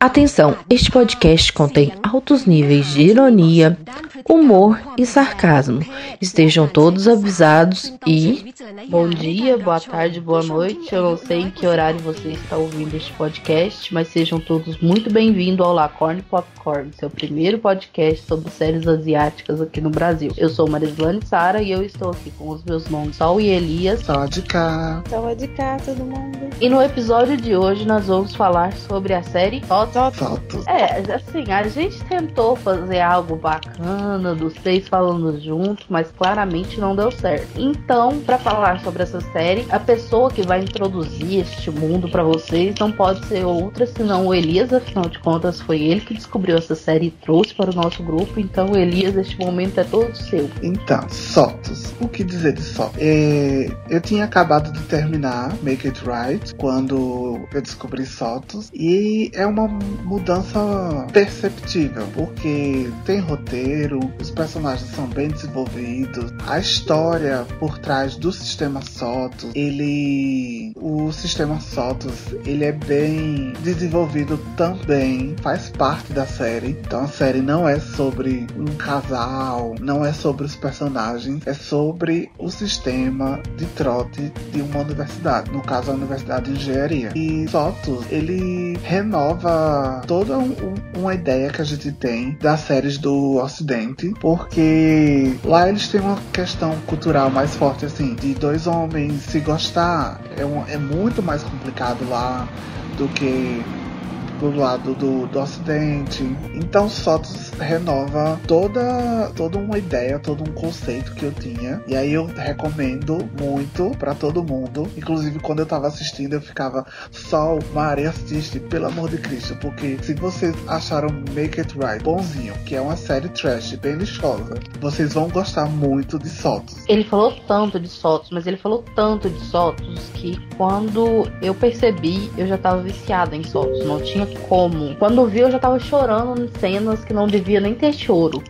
Atenção, este podcast contém altos níveis de ironia, humor e sarcasmo. Estejam todos avisados e. Bom dia, boa tarde, boa noite. Eu não sei em que horário você está ouvindo este podcast, mas sejam todos muito bem-vindos ao Lacorne Popcorn, seu primeiro podcast sobre séries asiáticas aqui no Brasil. Eu sou Marislane Sara e eu estou aqui com os meus nomes Sol e Elias. Só de cá. Tava de cá, todo mundo. E no episódio de hoje nós vamos falar sobre a série Fotos. Fotos. É, assim, a gente tentou fazer algo bacana dos três falando juntos, mas claramente não deu certo. Então, para falar sobre essa série, a pessoa que vai introduzir este mundo para vocês não pode ser outra senão o Elias, afinal de contas foi ele que descobriu essa série e trouxe para o nosso grupo, então o Elias, este momento é todo seu. Então, Sotos. O que dizer de Sotos? É, eu tinha acabado de terminar Make It Right quando eu descobri Sotos e é uma mudança perceptível porque tem roteiro, os personagens são bem desenvolvidos, a história por trás do sistema Sotos, ele, o sistema Sotos, ele é bem desenvolvido também, faz parte da série. Então a série não é sobre um casal, não é sobre os personagens, é sobre o sistema de trote de uma universidade, no caso a Universidade de Engenharia. E Sotos, ele renova toda um, um, uma ideia que a gente tem das séries do Ocidente, porque lá eles têm uma questão cultural mais forte assim, de dois homens se gostar, é, um, é muito mais complicado lá do que do lado do, do ocidente. Então Sotos renova toda, toda uma ideia, todo um conceito que eu tinha. E aí eu recomendo muito para todo mundo. Inclusive quando eu tava assistindo eu ficava Sol, Mari, assiste, pelo amor de Cristo. Porque se vocês acharam Make It Right bonzinho, que é uma série trash bem lixosa, vocês vão gostar muito de Sotos. Ele falou tanto de Sotos, mas ele falou tanto de Sotos que quando eu percebi, eu já tava viciada em Sotos. Não tinha como. Quando vi, eu já tava chorando em cenas que não devia nem ter choro.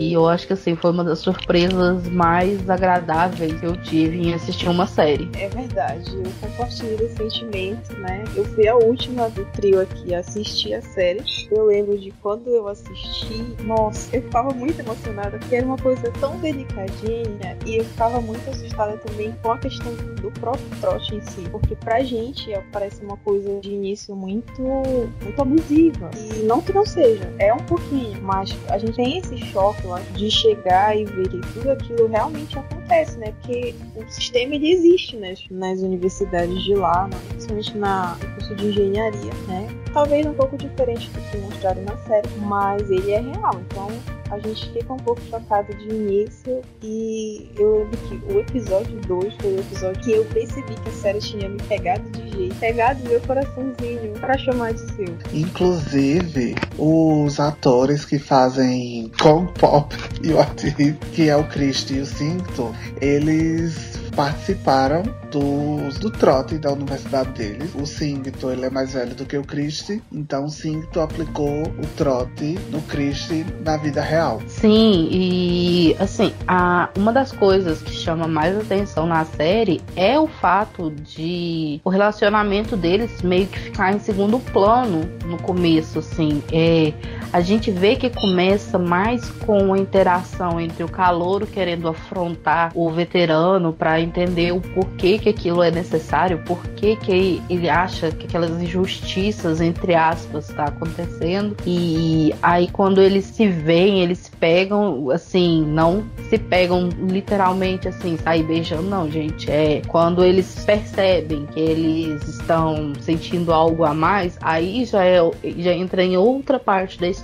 E eu acho que assim, foi uma das surpresas mais agradáveis que eu tive em assistir uma série. É verdade, eu compartilho esse sentimento, né? Eu fui a última do trio aqui a assistir a série. Eu lembro de quando eu assisti, nossa, eu ficava muito emocionada, porque era uma coisa tão delicadinha e eu ficava muito assustada também com a questão do próprio trote em si, porque pra gente parece uma coisa de início muito, muito abusiva. E não que não seja, é um pouquinho, mas a gente tem esse choque lá de chegar e ver que tudo aquilo realmente acontece, né? Porque o sistema ele existe né? nas universidades de lá, né? principalmente na, curso de engenharia, né? Talvez um pouco diferente do que mostraram na série, mas ele é real. Então a gente fica um pouco chocado de início e eu lembro que o episódio 2 foi o episódio que eu percebi que a série tinha me pegado de jeito, pegado meu coraçãozinho para chamar de seu. Inclusive, os atores que fazem Kong Pop e o Ati, que é o Christy e o Cinto, eles participaram do, do trote da universidade deles. O Singto ele é mais velho do que o Christie, então o Singto aplicou o trote no Christie na vida real. Sim, e assim, a, uma das coisas que chama mais atenção na série é o fato de o relacionamento deles meio que ficar em segundo plano no começo, assim. É, a gente vê que começa mais com a interação entre o calouro querendo afrontar o veterano para entender o porquê que aquilo é necessário, porquê que ele acha que aquelas injustiças, entre aspas, está acontecendo. E aí quando eles se veem, eles pegam, assim, não se pegam literalmente assim, sair beijando, não, gente. É quando eles percebem que eles estão sentindo algo a mais, aí já, é, já entra em outra parte da história.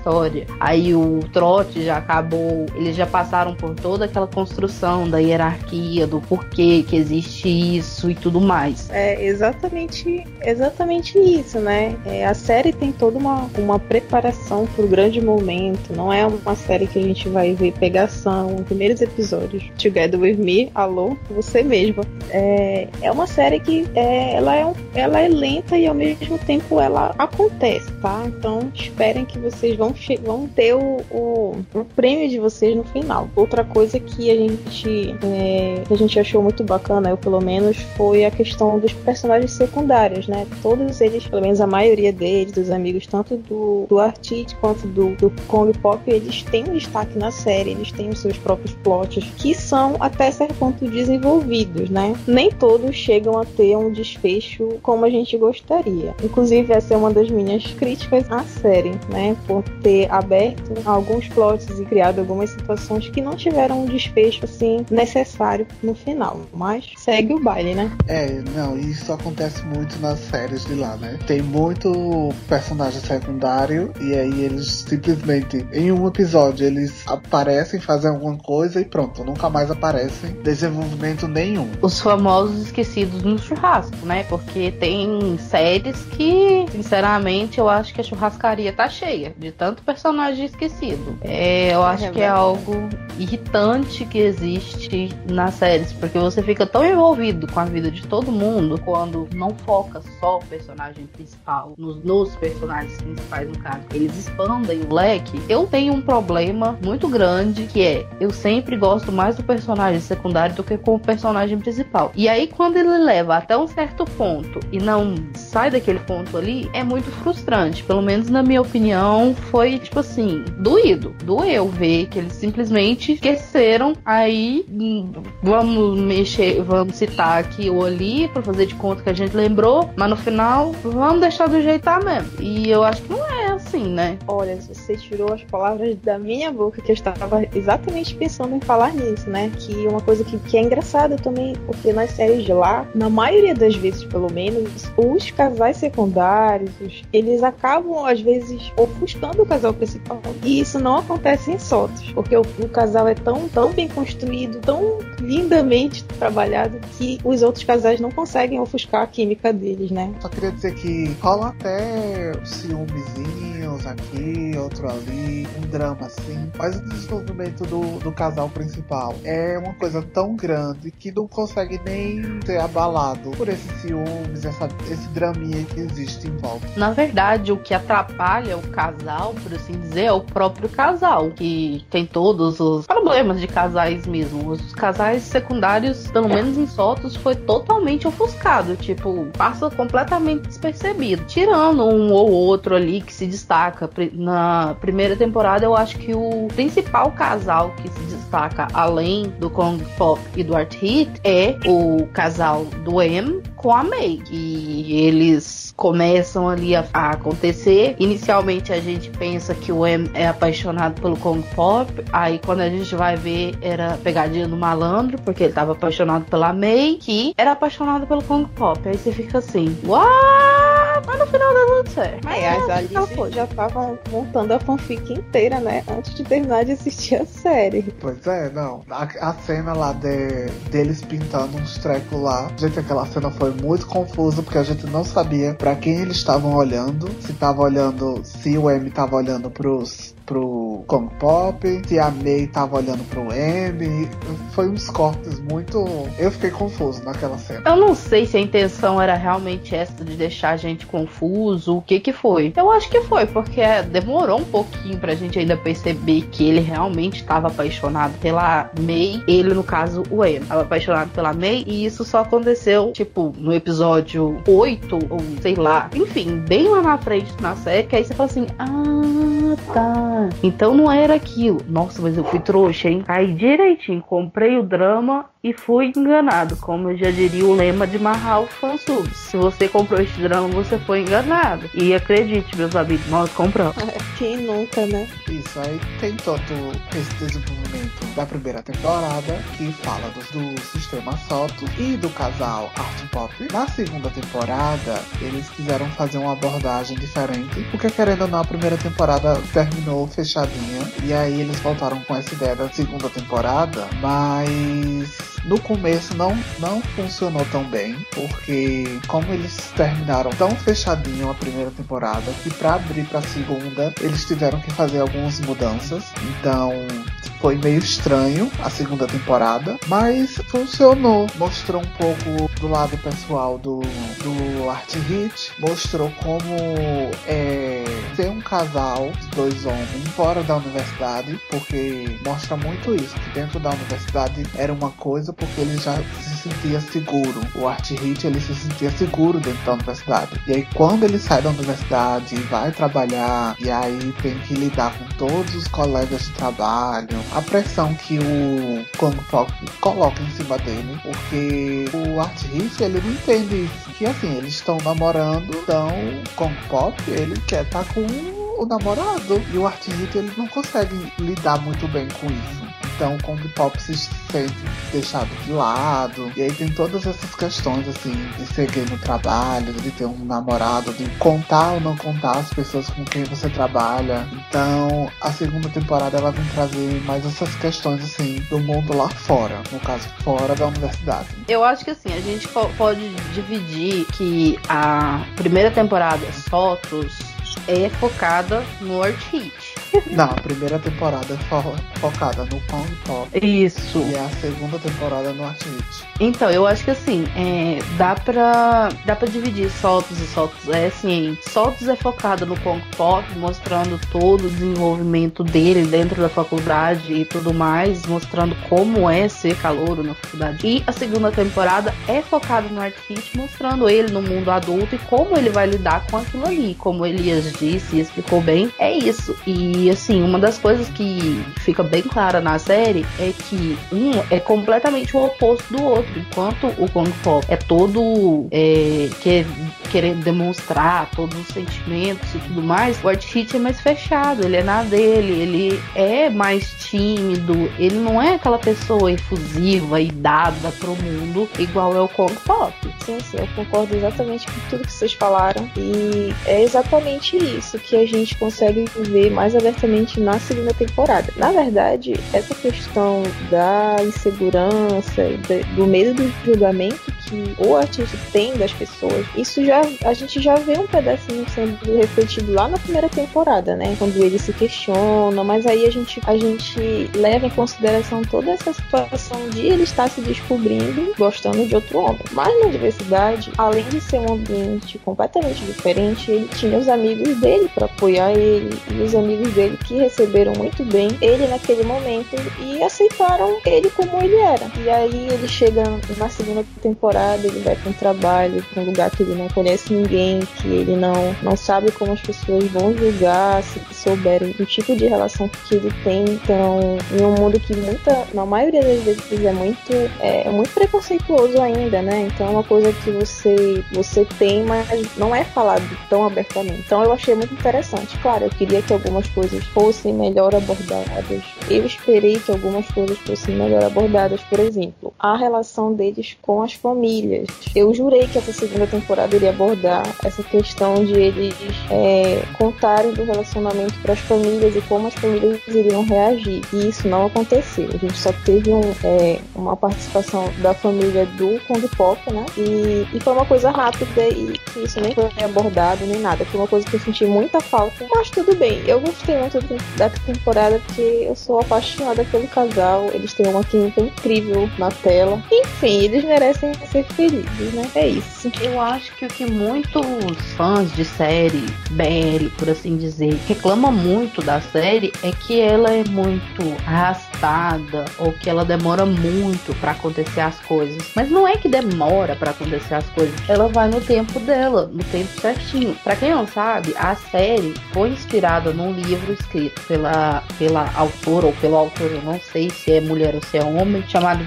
Aí o trote já acabou, eles já passaram por toda aquela construção da hierarquia, do porquê que existe isso e tudo mais. É exatamente, exatamente isso, né? É, a série tem toda uma, uma preparação para o grande momento. Não é uma série que a gente vai ver pegação, primeiros episódios. Together with Me, alô, você mesma. É, é uma série que é, ela, é ela é lenta e ao mesmo tempo ela acontece, tá? Então esperem que vocês vão, vão ter o, o, o prêmio de vocês no final. Outra coisa que a gente, é, a gente achou muito bacana, eu pelo menos, foi a questão dos personagens secundários, né? Todos eles, pelo menos a maioria deles, dos amigos, tanto do, do quanto do, do Kong Pop, eles têm um destaque na série, eles têm os seus próprios plots, que são até certo ponto desenvolvidos, né? Nem todos chegam a ter um desfecho como a gente gostaria. Inclusive, essa é uma das minhas críticas à série, né? Por ter aberto alguns plots e criado algumas situações que não tiveram um desfecho assim necessário no final. Mas segue o baile, né? É, não, isso acontece muito nas séries de lá, né? Tem muito personagem secundário e aí eles simplesmente, em um episódio, eles aparecem, fazem alguma coisa e pronto, nunca mais aparecem. Desenvolvimento nenhum. Os famosos esquecidos no churrasco, né? Porque tem séries que, sinceramente, eu acho que a churrascaria tá cheia de tanto personagem esquecido. É, eu acho É que é algo irritante que existe nas séries, porque você fica tão envolvido com a vida de todo mundo quando não foca só o personagem principal, nos, nos personagens principais, no caso. Eles expandem o leque. Eu tenho um problema muito grande que é eu sempre gosto mais do personagem secundário do que com o personagem principal. E aí, quando ele leva até um certo ponto e não sai daquele ponto ali, é muito frustrante. Pelo menos na minha opinião, foi tipo assim, doído. Doeu ver que eles simplesmente esqueceram. Aí, vamos mexer, vamos citar aqui ou ali pra fazer de conta que a gente lembrou, mas no final, vamos deixar do jeito tá mesmo. E eu acho que não é assim, né? Olha, você tirou as palavras da minha boca, que eu estava exatamente pensando em falar nisso, né? Que uma coisa que, que é engraçada também, porque nas séries de lá, na maioria das vezes, pelo menos, os casais secundários, os- eles acabam, às vezes, ofuscando o casal principal. E isso não acontece em Sotos, porque o, o casal é tão, tão bem construído, tão lindamente trabalhado, que os outros casais não conseguem ofuscar a química deles, né? Só queria dizer que rola até ciúmezinhos aqui, outro ali, um drama assim. Mas o desenvolvimento do, do casal principal é uma coisa tão grande que não consegue nem ser abalado por esses ciúmes, essa, esse draminha que existe em volta. Na verdade, o que atrapalha o casal, por assim dizer, é o próprio casal, que tem todos os problemas de casais mesmo. Os casais secundários, pelo menos em Sotos, foi totalmente ofuscado. Tipo, passa completamente despercebido. Tirando um ou outro ali que se destaca. Na primeira temporada, eu acho que o principal casal que se destaca, além do Kong Pop e do Art Hit, é o casal do M com a May. E eles começam ali a, a acontecer. Inicialmente a gente pensa que o M é apaixonado pelo Kong Pop. Aí quando a gente vai ver, era pegadinha do malandro, porque ele tava apaixonado pela May, que era apaixonado pelo Kong Pop. Aí você fica assim, what? Mas no final dá tudo certo. Mas É, as final Alice foi. já estavam montando a fanfic inteira, né? Antes de terminar de assistir a série. Pois é, não. A, a cena lá de, deles pintando uns trecos lá. Gente, aquela cena foi muito confusa porque a gente não sabia pra quem eles estavam olhando. Se tava olhando, se o M tava olhando pros pro Kong Pop, se a May tava olhando pro M. Foi uns cortes muito. Eu fiquei confuso naquela cena. Eu não sei se a intenção era realmente essa de deixar a gente confuso, o que que foi. Eu acho que foi, porque demorou um pouquinho pra gente ainda perceber que ele realmente estava apaixonado pela May. Ele, no caso, o M, estava apaixonado pela May. E isso só aconteceu, tipo, no episódio 8, ou sei lá. Enfim, bem lá na frente na série, que aí você fala assim, ah, tá. Então não era aquilo. Nossa, mas eu fui trouxa, hein? Aí direitinho, comprei o drama e fui enganado, como eu já diria o lema de Mahal Fansub. Se você comprou este drama, você foi enganado. E acredite, meus amigos, nós compramos. Quem nunca, né? Isso aí tem todo esse desenvolvimento da primeira temporada que fala do, do sistema Sotos e do casal Art Pop. Na segunda temporada, eles quiseram fazer uma abordagem diferente, porque querendo ou não, a primeira temporada terminou fechadinha. E aí eles voltaram com essa ideia da segunda temporada, mas no começo não, não funcionou tão bem, porque como eles terminaram tão fechadinho a primeira temporada, que pra abrir pra segunda, eles tiveram que fazer algumas mudanças. Então foi meio estranho a segunda temporada, mas funcionou. Mostrou um pouco do lado pessoal do, do Art Hit, mostrou como é, ser um casal dois homens fora da universidade, porque mostra muito isso, que dentro da universidade era uma coisa, porque eles já sentia seguro. O Art Hit ele se sentia seguro dentro da universidade. E aí quando ele sai da universidade e vai trabalhar, e aí tem que lidar com todos os colegas de trabalho, a pressão que o Kong Pop coloca em cima dele, porque o Art Hit ele não entende isso. Que assim, eles estão namorando, então Kong Pop ele quer estar tá com o namorado. E o Art Hit ele não consegue lidar muito bem com isso. Então o Kong Pop se sente deixado de lado. E aí tem todas essas questões, assim, de ser gay no trabalho, de ter um namorado, de contar ou não contar as pessoas com quem você trabalha. Então a segunda temporada ela vem trazer mais essas questões, assim, do mundo lá fora. No caso, fora da universidade. Eu acho que assim, a gente pode dividir que a primeira temporada, Sotos, é focada no Art Hit. Não, a primeira temporada é fo focada no Pound Pop. Isso. E a segunda temporada no Art Hit. Então, eu acho que assim, é, dá pra. dá pra dividir soltos e soltos. É assim, soltos é focada no Punk Pop, mostrando todo o desenvolvimento dele dentro da faculdade e tudo mais, mostrando como é ser calouro na faculdade. E a segunda temporada é focada no Art Hit, mostrando ele no mundo adulto e como ele vai lidar com aquilo ali. Como Elias disse e explicou bem, é isso. E e assim, uma das coisas que fica bem clara na série é que um é completamente o oposto do outro. Enquanto o Kong Pop é todo é, que, querendo demonstrar todos os sentimentos e tudo mais, o Art Hit é mais fechado, ele é na dele, ele é mais tímido, ele não é aquela pessoa efusiva e dada pro mundo igual é o Kong Pop. Sim, sim, eu concordo exatamente com tudo que vocês falaram. E é exatamente isso que a gente consegue ver mais abertamente na segunda temporada. Na verdade, essa questão da insegurança do medo do julgamento que o artista tem das pessoas, isso já a gente já vê um pedacinho sendo refletido lá na primeira temporada, né? Quando ele se questiona, mas aí a gente a gente leva em consideração toda essa situação de ele estar se descobrindo gostando de outro homem. Mas na diversidade, além de ser um ambiente completamente diferente, ele tinha os amigos dele para apoiar ele e os amigos dele que receberam muito bem ele naquele momento e aceitaram ele como ele era. E aí ele chega na segunda temporada ele vai para um trabalho, para um lugar que ele não conhece ninguém, que ele não, não sabe como as pessoas vão julgar, se souberem o tipo de relação que ele tem. Então, em um mundo que muita, na maioria das vezes é muito, é, é muito preconceituoso ainda, né? Então é uma coisa que você, você tem, mas não é falado tão abertamente. Então eu achei muito interessante. Claro, eu queria que algumas coisas fossem melhor abordadas. Eu esperei que algumas coisas fossem melhor abordadas. Por exemplo, a relação deles com as famílias. Eu jurei que essa segunda temporada iria abordar essa questão de eles é, contarem do relacionamento para as famílias e como as famílias iriam reagir. E isso não aconteceu. A gente só teve um, é, uma participação da família do Kong Pop, né? E, e foi uma coisa rápida e isso nem foi abordado nem nada. Foi uma coisa que eu senti muita falta. Mas tudo bem. Eu gostei muito da temporada porque eu sou apaixonada pelo casal. Eles têm uma química incrível na Enfim, eles merecem ser felizes, né? É isso. Eu acho que o que muitos fãs de série BL, por assim dizer, reclamam muito da série é que ela é muito arrastada ou que ela demora muito para acontecer as coisas. Mas não é que demora para acontecer as coisas, ela vai no tempo dela, no tempo certinho. Para quem não sabe, a série foi inspirada num livro escrito pela pela autora ou pelo autor, eu não sei se é mulher ou se é homem, chamado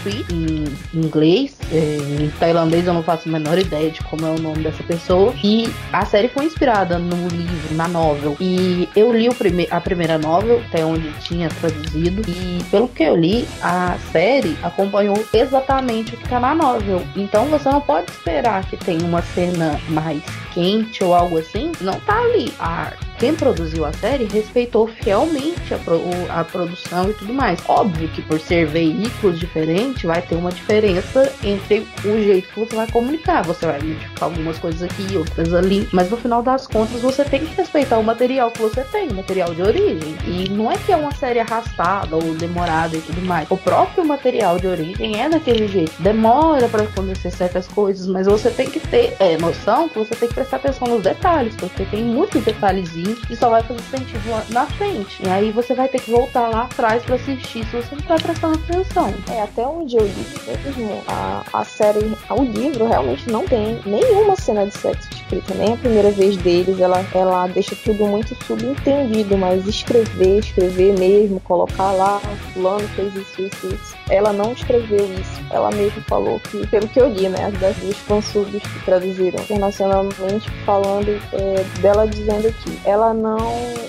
Bittersweet em inglês. É, em tailandês eu não faço a menor ideia de como é o nome dessa pessoa. E a série foi inspirada no livro, na novel. E eu li prime a primeira novel, até onde tinha traduzido. E pelo que eu li, a série acompanhou exatamente o que tá na novel. Então você não pode esperar que tenha uma cena mais quente ou algo assim. Não tá ali. A quem produziu a série respeitou fielmente a, pro, a, produção e tudo mais. Óbvio que por ser veículos diferentes, vai ter uma diferença entre o jeito que você vai comunicar. Você vai modificar algumas coisas aqui, outras ali, mas no final das contas você tem que respeitar o material que você tem, o material de origem. E não é que é uma série arrastada ou demorada e tudo mais. O próprio material de origem é daquele jeito. Demora para acontecer certas coisas, mas você tem que ter é, noção que você tem que prestar atenção nos detalhes, porque tem muitos detalhezinhos assim e só vai fazer sentido na frente. E aí você vai ter que voltar lá atrás para assistir se você não tá prestando atenção. É, até onde eu li mesmo, a, a série, o livro realmente não tem nenhuma cena de sexo escrita, nem a primeira vez deles, ela, ela deixa tudo muito subentendido, mas escrever, escrever mesmo, colocar lá, fulano fez isso, isso, isso. Ela não escreveu isso. Ela mesmo falou que, pelo que eu li, né, das duas fansubs que traduziram internacionalmente, falando é, dela dizendo que ela não,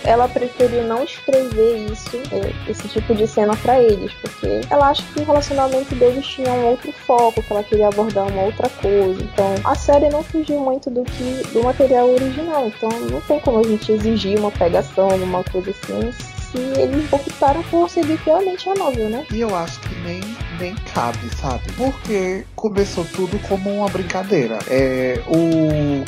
ela preferiu não escrever isso, é, esse tipo de cena para eles, porque ela acha que o relacionamento deles tinha um outro foco, que ela queria abordar uma outra coisa. Então, a série não fugiu muito do que do material original. Então não tem como a gente exigir uma pegação, alguma coisa assim, se eles optaram por seguir fielmente a novel, né? E eu acho que nem, nem cabe, sabe? Porque começou tudo como uma brincadeira. É, o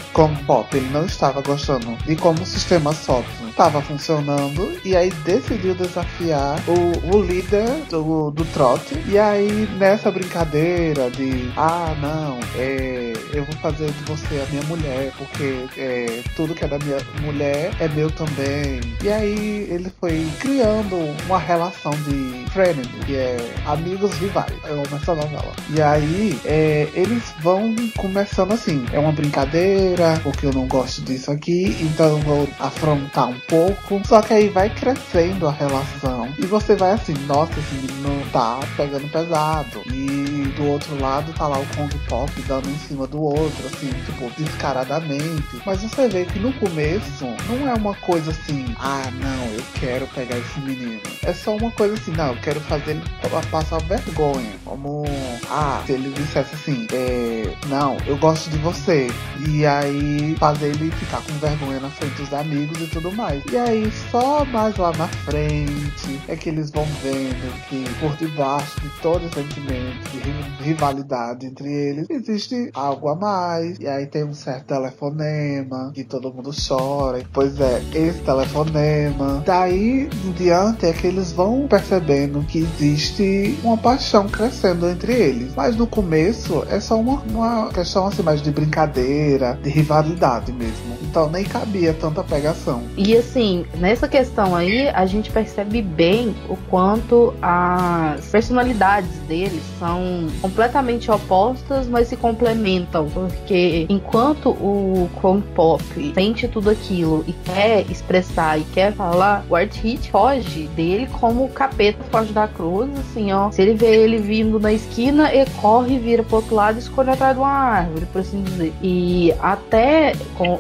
Pop ele não estava gostando de como o sistema software estava funcionando e aí decidiu desafiar o, o líder do, do trote. E aí nessa brincadeira de ah não, é, eu vou fazer de você a minha mulher, porque é, tudo que é da minha mulher é meu também. E aí ele foi criando uma relação de frenemy, que é amigos rivais. Eu amo essa novela. E aí é, eles vão começando assim, é uma brincadeira, porque eu não gosto disso aqui, então vou afrontar um pouco. Só que aí vai crescendo a relação. E você vai assim, nossa, esse menino tá pegando pesado. E do outro lado tá lá o Kong Pop dando em cima do outro, assim, tipo, descaradamente. Mas você vê que no começo não é uma coisa assim, ah, não, eu quero pegar esse menino. É só uma coisa assim, não, eu quero fazer ele passar vergonha. Como, ah, se ele dissesse assim, é, não, eu gosto de você. E aí fazer ele ficar com vergonha na frente dos amigos e tudo mais. E aí só mais lá na frente é que eles vão vendo que por debaixo de todo esse sentimento de rivalidade entre eles existe algo a mais. E aí tem um certo telefonema que todo mundo chora. Pois é, esse telefonema. Daí em diante é que eles vão percebendo que existe uma paixão crescendo entre eles. Mas no começo é só uma, uma questão assim mais de brincadeira, de rivalidade mesmo. Então nem cabia tanta pegação. E assim, nessa questão aí, a gente percebe bem o quanto as personalidades deles são completamente opostas, mas se complementam. Porque enquanto o Chrome Pop sente tudo aquilo e quer expressar e quer falar, o Art Hit foge dele como o capeta foge da cruz, assim, ó. Se ele vê ele vindo na esquina, ele corre, vira pro outro lado e esconde atrás de uma árvore, por assim dizer. E até com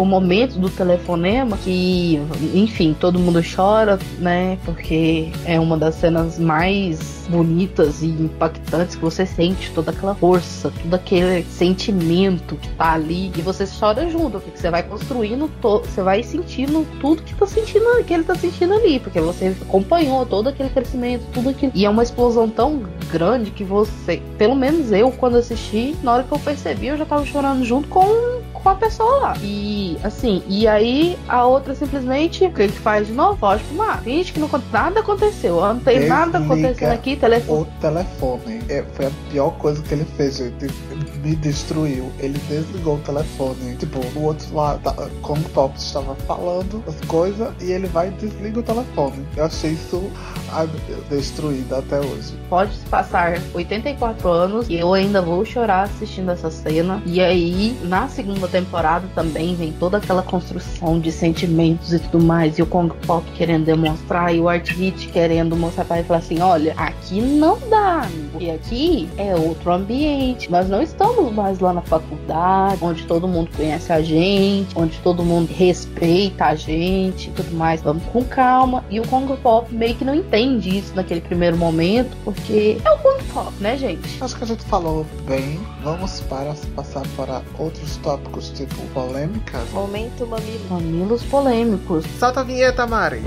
o momento do telefonema, que, enfim, todo mundo chora, né? Porque é uma das cenas mais bonitas e impactantes que você sente toda aquela força, todo aquele sentimento que tá ali e você chora junto, porque você vai construindo, você vai sentindo tudo que tá sentindo, que ele tá sentindo ali, porque você acompanhou todo aquele crescimento, tudo aquilo. E é uma explosão tão grande que você, pelo menos eu, quando assisti, na hora que eu percebi, eu já tava chorando junto com, com a pessoa lá. E assim, e aí a outra simplesmente, o que ele faz de novo? Foge pro mar. Finge que não, nada aconteceu, não tem nada acontecendo aqui, telefone. O telefone é, foi a pior coisa que ele fez, gente. Me destruiu. Ele desligou o telefone. Tipo, o outro lado, tá, com o Pop estava falando as coisas e ele vai e desliga o telefone. Eu achei isso ai, meu Deus, destruído até hoje. Pode passar 84 anos e eu ainda vou chorar assistindo essa cena. E aí, na segunda temporada também vem toda aquela construção de sentimentos e tudo mais. E o Kong Pop querendo demonstrar e o Art Hit querendo mostrar para ele falar assim: olha, aqui não dá, porque aqui é outro ambiente. Nós não estamos mais lá na faculdade, onde todo mundo conhece a gente, onde todo mundo respeita a gente e tudo mais. Vamos com calma. E o Kong Pop meio que não entende isso naquele primeiro momento, porque é o Kong Pop, né, gente? Acho que a gente falou bem. Vamos para passar para outros tópicos, tipo polêmicas. Momento mamilo. Mamilos polêmicos. Solta a vinheta, Mari.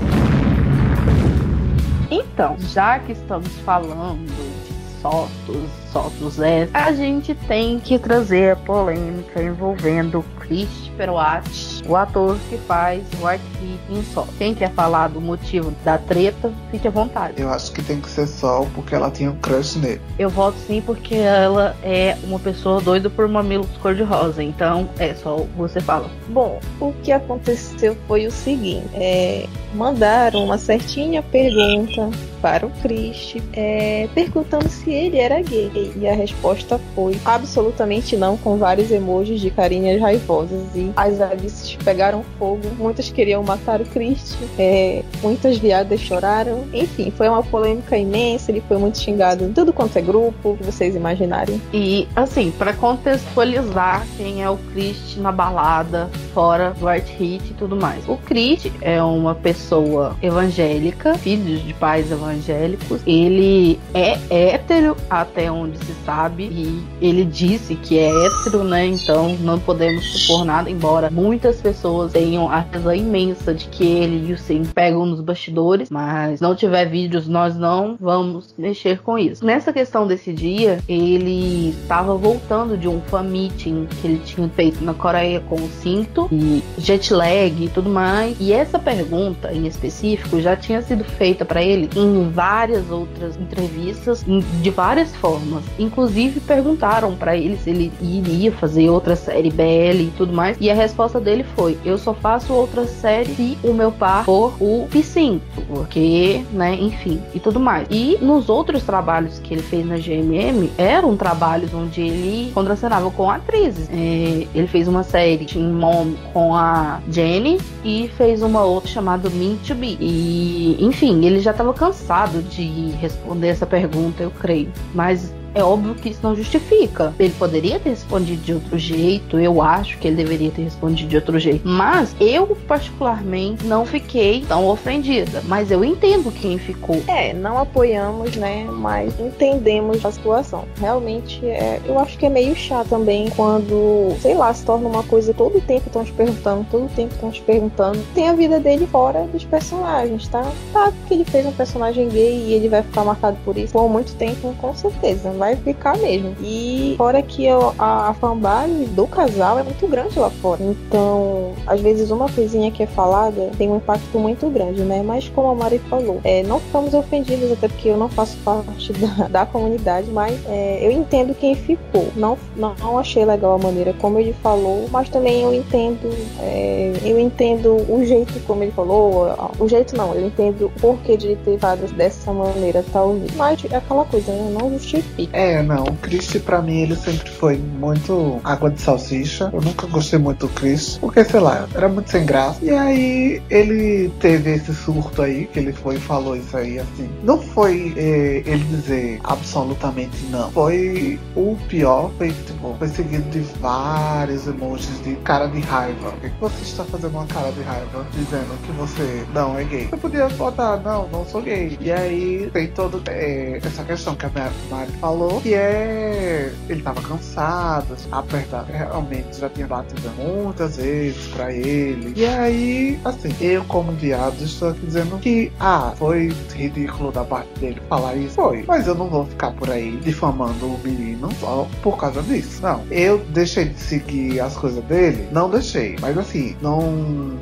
Então, já que estamos falando de Sotos, Sotos é, a gente tem que trazer a polêmica envolvendo Christopher Watts, o ator que faz White Heat em Sol. Quem quer falar do motivo da treta, fique à vontade. Eu acho que tem que ser Sol porque ela tinha um crush nele. Eu voto sim porque ela é uma pessoa doida por mamilos cor-de-rosa. Então, é só você fala. Bom, o que aconteceu foi o seguinte: é, mandaram uma certinha pergunta para o Chris, é, perguntando se ele era gay. E a resposta foi absolutamente não, com vários emojis de carinhas raivosas. E as Alices pegaram fogo, muitas queriam matar o Chris, é, muitas viadas choraram. Enfim, foi uma polêmica imensa. Ele foi muito xingado em tudo quanto é grupo, que vocês imaginarem. E, assim, para contextualizar quem é o Chris na balada, fora do Art Hit e tudo mais. O Chris é uma pessoa evangélica, filho de pais evangélicos evangélicos. Ele é hétero, até onde se sabe, e ele disse que é hétero, né? Então não podemos supor nada, embora muitas pessoas tenham a razão imensa de que ele e o Sim pegam nos bastidores, mas não tiver vídeos, nós não vamos mexer com isso. Nessa questão desse dia, ele estava voltando de um fan meeting que ele tinha feito na Coreia com o cinto e jet lag e tudo mais. E essa pergunta em específico já tinha sido feita para ele em várias outras entrevistas de várias formas. Inclusive perguntaram para ele se ele iria fazer outra série BL e tudo mais. E a resposta dele foi: Eu só faço outra série se o meu par for o P5. Porque, né, enfim, e tudo mais. E nos outros trabalhos que ele fez na GMM, eram trabalhos onde ele contracenava com atrizes. É, ele fez uma série em Mom com a Jenny e fez uma outra chamada Mean to Be. E, enfim, ele já estava cansado cansado de responder essa pergunta, eu creio. Mas é óbvio que isso não justifica. Ele poderia ter respondido de outro jeito, eu acho que ele deveria ter respondido de outro jeito. Mas eu, particularmente, não fiquei tão ofendida. Mas eu entendo quem ficou. É, não apoiamos, né? Mas entendemos a situação. Realmente, é, eu acho que é meio chato também quando, sei lá, se torna uma coisa todo tempo estão te perguntando, todo tempo estão te perguntando. Tem a vida dele fora dos personagens, tá? Tá, que ele fez um personagem gay e ele vai ficar marcado por isso por muito tempo, com certeza vai ficar mesmo. E fora que eu, a, a fanbase do casal é muito grande lá fora. Então, às vezes uma coisinha que é falada tem um impacto muito grande, né? Mas como a Mari falou, é, não ficamos ofendidos, até porque eu não faço parte da, da comunidade, mas é, eu entendo quem ficou. Não, não, não, achei legal a maneira como ele falou, mas também eu entendo, é, eu entendo o jeito como ele falou, o jeito não, eu entendo o porquê de ele ter falado dessa maneira, talvez. Mas é aquela coisa, né? Não justifica. É, não. O Chris, pra mim, ele sempre foi muito água de salsicha. Eu nunca gostei muito do Chris, porque, sei lá, era muito sem graça. E aí, ele teve esse surto aí, que ele foi e falou isso aí, assim. Não foi é, ele dizer absolutamente não. Foi o pior, foi, tipo, foi seguido de vários emojis de cara de raiva. Por que, você está fazendo uma cara de raiva dizendo que você não é gay? Você podia botar, não, não sou gay. E aí, tem toda é, essa questão que a Mari falou falou que é. Ele tava cansado, apertado. Realmente já tinha batido muitas vezes pra ele. E aí, assim, eu, como viado, estou aqui dizendo que, ah, foi ridículo da parte dele falar isso. Foi. Mas eu não vou ficar por aí difamando o menino só por causa disso. Não. Eu deixei de seguir as coisas dele? Não deixei. Mas assim, não,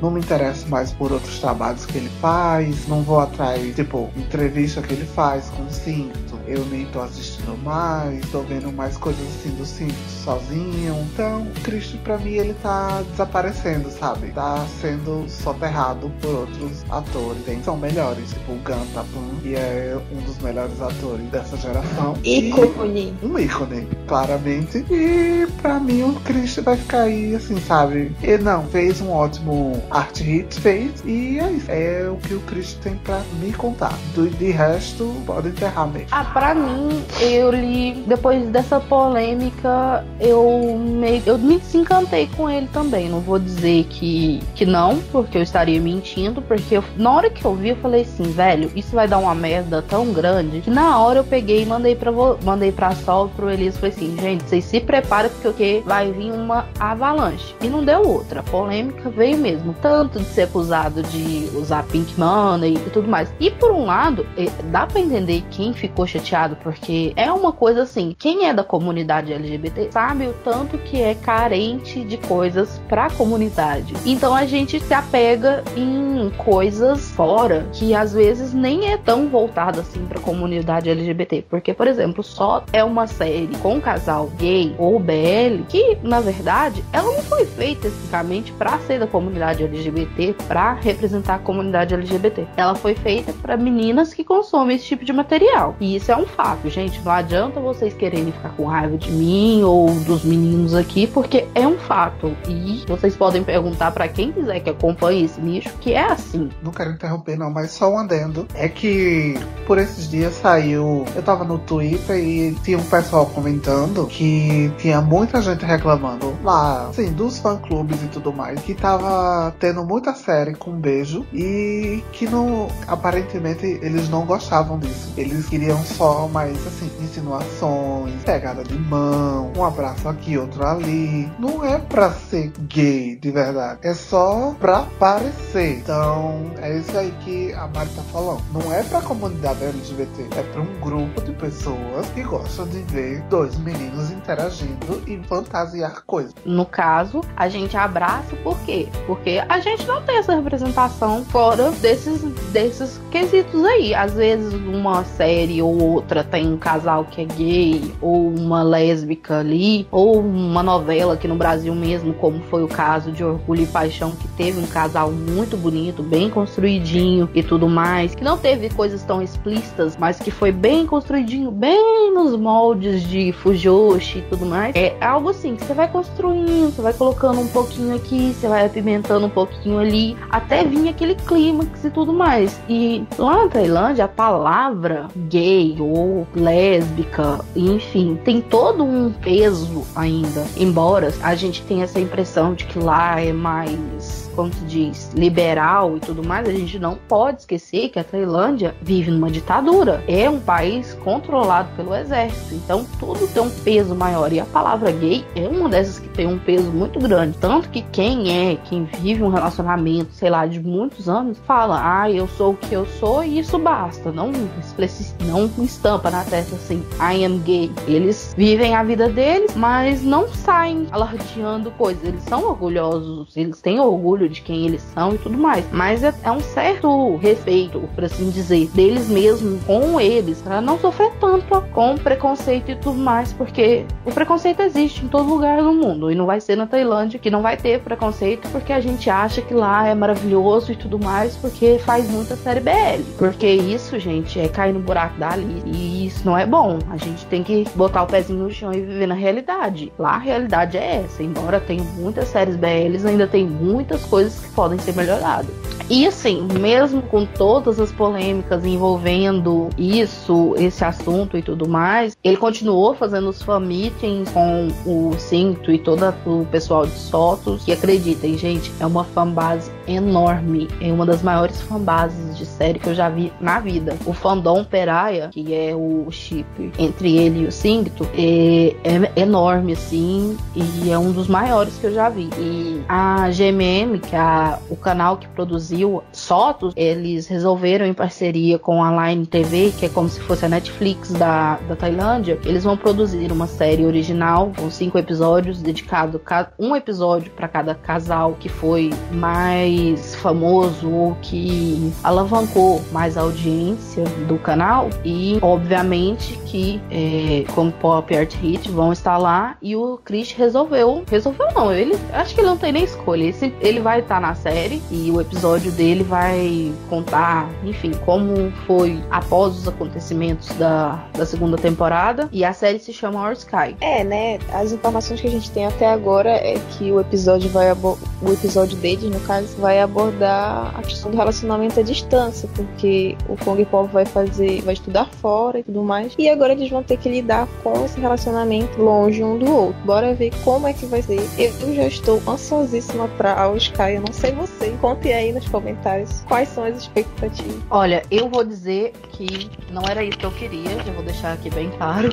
não me interesso mais por outros trabalhos que ele faz. Não vou atrás, tipo, entrevista que ele faz com cinto. Eu nem tô assistindo mais, tô vendo mais coisas assim do Simpsons sozinho. Então, o Cristo pra mim ele tá desaparecendo, sabe? Tá sendo soterrado por outros atores. Tem, são melhores, tipo o Gun Tapum, que é um dos melhores atores dessa geração. Ícone. um ícone, claramente. E pra mim o Cristo vai ficar aí, assim, sabe? Ele não, fez um ótimo art hit, fez. E é isso. É o que o Cristo tem pra me contar. Do, de resto, pode enterrar mesmo. Ah, pra mim, eu li, depois dessa polêmica, eu meio, eu me desencantei com ele também. Não vou dizer que, que não, porque eu estaria mentindo, porque eu, na hora que eu vi, eu falei assim, velho, isso vai dar uma merda tão grande que na hora eu peguei e mandei pra, mandei pra Sol, pro Elias, falei assim, gente, vocês se preparem porque vai vir uma avalanche. E não deu outra. A polêmica veio mesmo. Tanto de ser acusado de usar Pink Money e tudo mais. E por um lado, eh, dá pra entender quem ficou chateado chateado, porque é uma coisa assim, quem é da comunidade LGBT sabe o tanto que é carente de coisas pra comunidade. Então a gente se apega em coisas fora que às vezes nem é tão voltada assim pra comunidade LGBT. Porque, por exemplo, só é uma série com um casal gay ou BL que, na verdade, ela não foi feita especificamente para ser da comunidade LGBT, para representar a comunidade LGBT. Ela foi feita para meninas que consomem esse tipo de material. E isso é um fato, gente. Não adianta vocês quererem ficar com raiva de mim ou dos meninos aqui, porque é um fato. E vocês podem perguntar para quem quiser que acompanhe esse nicho que é assim. Não quero interromper, não, mas só um adendo. É que por esses dias saiu. Eu tava no Twitter e tinha um pessoal comentando que tinha muita gente reclamando lá, assim, dos fã-clubes e tudo mais, que tava tendo muita série com beijo e que não. Aparentemente eles não gostavam disso. Eles queriam só mais, assim, insinuações, pegada de mão, um abraço aqui, outro ali. Não é pra ser gay de verdade. É só pra parecer. Então, é isso aí que a Mari tá falando. Não é pra comunidade LGBT, é pra um grupo de pessoas que gostam de ver dois meninos interagindo e fantasiar coisas. No caso, a gente abraça por quê? Porque a gente não tem essa representação fora desses, desses quesitos aí. Às vezes, uma série ou outra tem um casal que é gay, ou uma lésbica ali, ou uma novela que no Brasil mesmo, como foi o caso de Orgulho e Paixão, que teve um casal muito bonito, bem construidinho e tudo mais, que não teve coisas tão explícitas, mas que foi bem construidinho, bem nos moldes de Fujoshi e tudo mais. É algo assim que você vai construindo, você vai colocando um pouquinho aqui, você vai apimentando um pouquinho ali, até vir aquele clímax e tudo mais. E lá na Tailândia, a palavra gay ou lésbica, enfim, tem todo um peso ainda. Embora a gente tenha essa impressão de que lá é mais como se diz, liberal e tudo mais, a gente não pode esquecer que a Tailândia vive numa ditadura. É um país controlado pelo exército. Então tudo tem um peso maior. E a palavra gay é uma dessas que tem um peso muito grande. Tanto que quem é, quem vive um relacionamento, sei lá, de muitos anos, fala, ah, eu sou o que eu sou e isso basta. Não, não estampa na testa assim, I am gay. Eles vivem a vida deles, mas não saem alardeando coisas. Eles são orgulhosos, eles têm orgulho de quem eles são e tudo mais. Mas é, é um certo respeito, por assim dizer, deles mesmos com eles, para não sofrer tanto com preconceito e tudo mais, porque o preconceito existe em todo lugar do mundo e não vai ser na Tailândia que não vai ter preconceito porque a gente acha que lá é maravilhoso e tudo mais porque faz muita série BL. Porque isso, gente, é cair no buraco dali e isso não é bom. A gente tem que botar o pezinho no chão e viver na realidade. Lá a realidade é essa, embora tenha muitas séries BLs, ainda tem muitas coisas que podem ser melhoradas. E assim, mesmo com todas as polêmicas envolvendo isso, esse assunto e tudo mais, ele continuou fazendo os fan meetings com o Cinto e todo o pessoal de Sotos. E acreditem, gente, é uma fanbase enorme. É uma das maiores fanbases de série que eu já vi na vida. O fandom Peraia, que é o chip entre ele e o Cinto, é, é enorme, assim, e é um dos maiores que eu já vi. E a GMM, que é o canal que produziu Sotos, eles resolveram em parceria com a Line TV, que é como se fosse a Netflix da, da Tailândia, eles vão produzir uma série original com cinco episódios, dedicado um episódio para cada casal que foi mais famoso ou que alavancou mais a audiência do canal. E obviamente que, é, como Pop Art Hit, vão estar lá. E o Chris resolveu. Resolveu não, ele acho que ele não tem nem escolha. Ele, ele vai estar na série e o episódio dele vai contar, enfim, como foi após os acontecimentos da, da segunda temporada. E a série se chama Our Sky. É, né? As informações que a gente tem até agora é que o episódio vai o episódio deles, no caso, vai abordar a questão do relacionamento à distância, porque o Kong Pop vai fazer, vai estudar fora e tudo mais. E agora eles vão ter que lidar com esse relacionamento longe um do outro. Bora ver como é que vai ser. Eu já estou ansiosíssima pra All Sky, eu não sei você. Conte aí nos comentários quais são as expectativas. Olha, eu vou dizer que não era isso que eu queria, já vou deixar aqui bem claro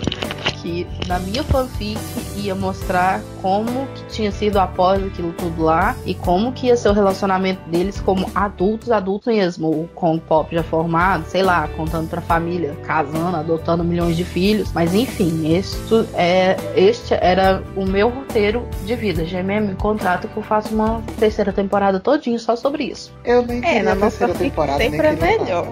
que na minha fanfic ia mostrar como que tinha sido após aquilo tudo lá e como que ia ser o relacionamento deles como adultos, adultos mesmo, com o pop já formado, sei lá, contando pra família, casando, adotando milhões de filhos, mas enfim, este, é, este era o meu roteiro de vida. GMM me contrata que eu faço uma terceira temporada todinho só sobre isso. Eu nem É, queria na a nossa terceira temporada, nem sempre é melhor.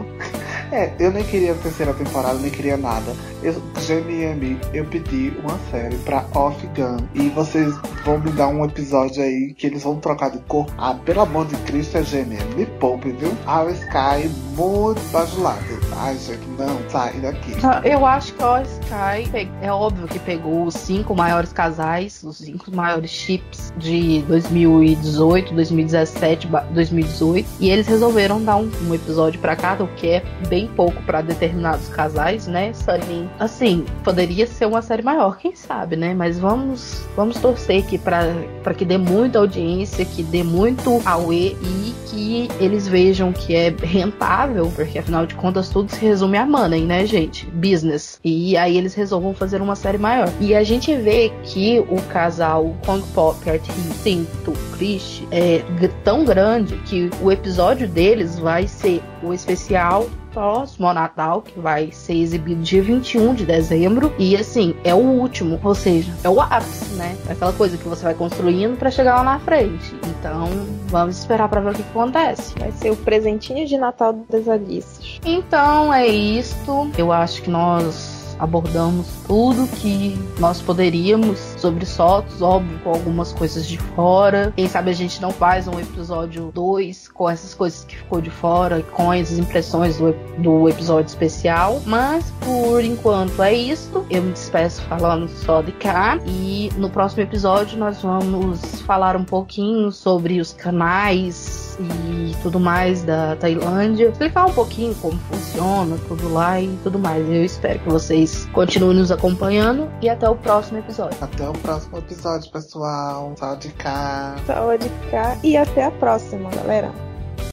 É, eu nem queria a terceira temporada, nem queria nada. Eu, GMM, eu pedi uma série pra Off Gun. E vocês vão me dar um episódio aí que eles vão trocar de cor. Ah, pelo amor de Cristo, é GMM. Me poupe, viu? Our Sky, muito bajulado. Ai, gente, não, sai daqui. Eu acho que o Sky é óbvio que pegou os cinco maiores casais, os cinco maiores chips de 2018, 2017, ba- 2018, e eles resolveram dar um, um episódio pra cada, o que é bem pouco pra determinados casais, né? Sunny, assim, poderia ser uma série maior, quem sabe, né? Mas vamos, vamos torcer aqui para que dê muita audiência, que dê muito auê e que eles vejam que é rentável, porque afinal de contas tudo se resume a money, né, gente? Business. E aí eles resolvam fazer uma série maior. E a gente vê que o casal Kong Pop, Art Cinto, Chris é tão grande que o episódio deles vai ser o especial próximo ao Natal, que vai ser exibido dia 21 de dezembro. E assim, é o último, ou seja, é o ápice, né? É aquela coisa que você vai construindo pra chegar lá na frente. Então, vamos esperar pra ver o que acontece. Vai ser o presentinho de Natal das Alices. Então é isto. Eu acho que nós abordamos tudo que nós poderíamos sobre Sotos, óbvio, com algumas coisas de fora. Quem sabe a gente não faz um episódio 2 com essas coisas que ficou de fora, com as impressões do, do episódio especial. Mas por enquanto é isto. Eu me despeço falando só de cá. E no próximo episódio nós vamos falar um pouquinho sobre os canais e tudo mais da Tailândia. Explicar um pouquinho como funciona tudo lá e tudo mais. Eu espero que vocês continuem nos acompanhando e até o próximo episódio. Até o próximo episódio, pessoal. Tchau de cá. Saúde cá e até a próxima, galera.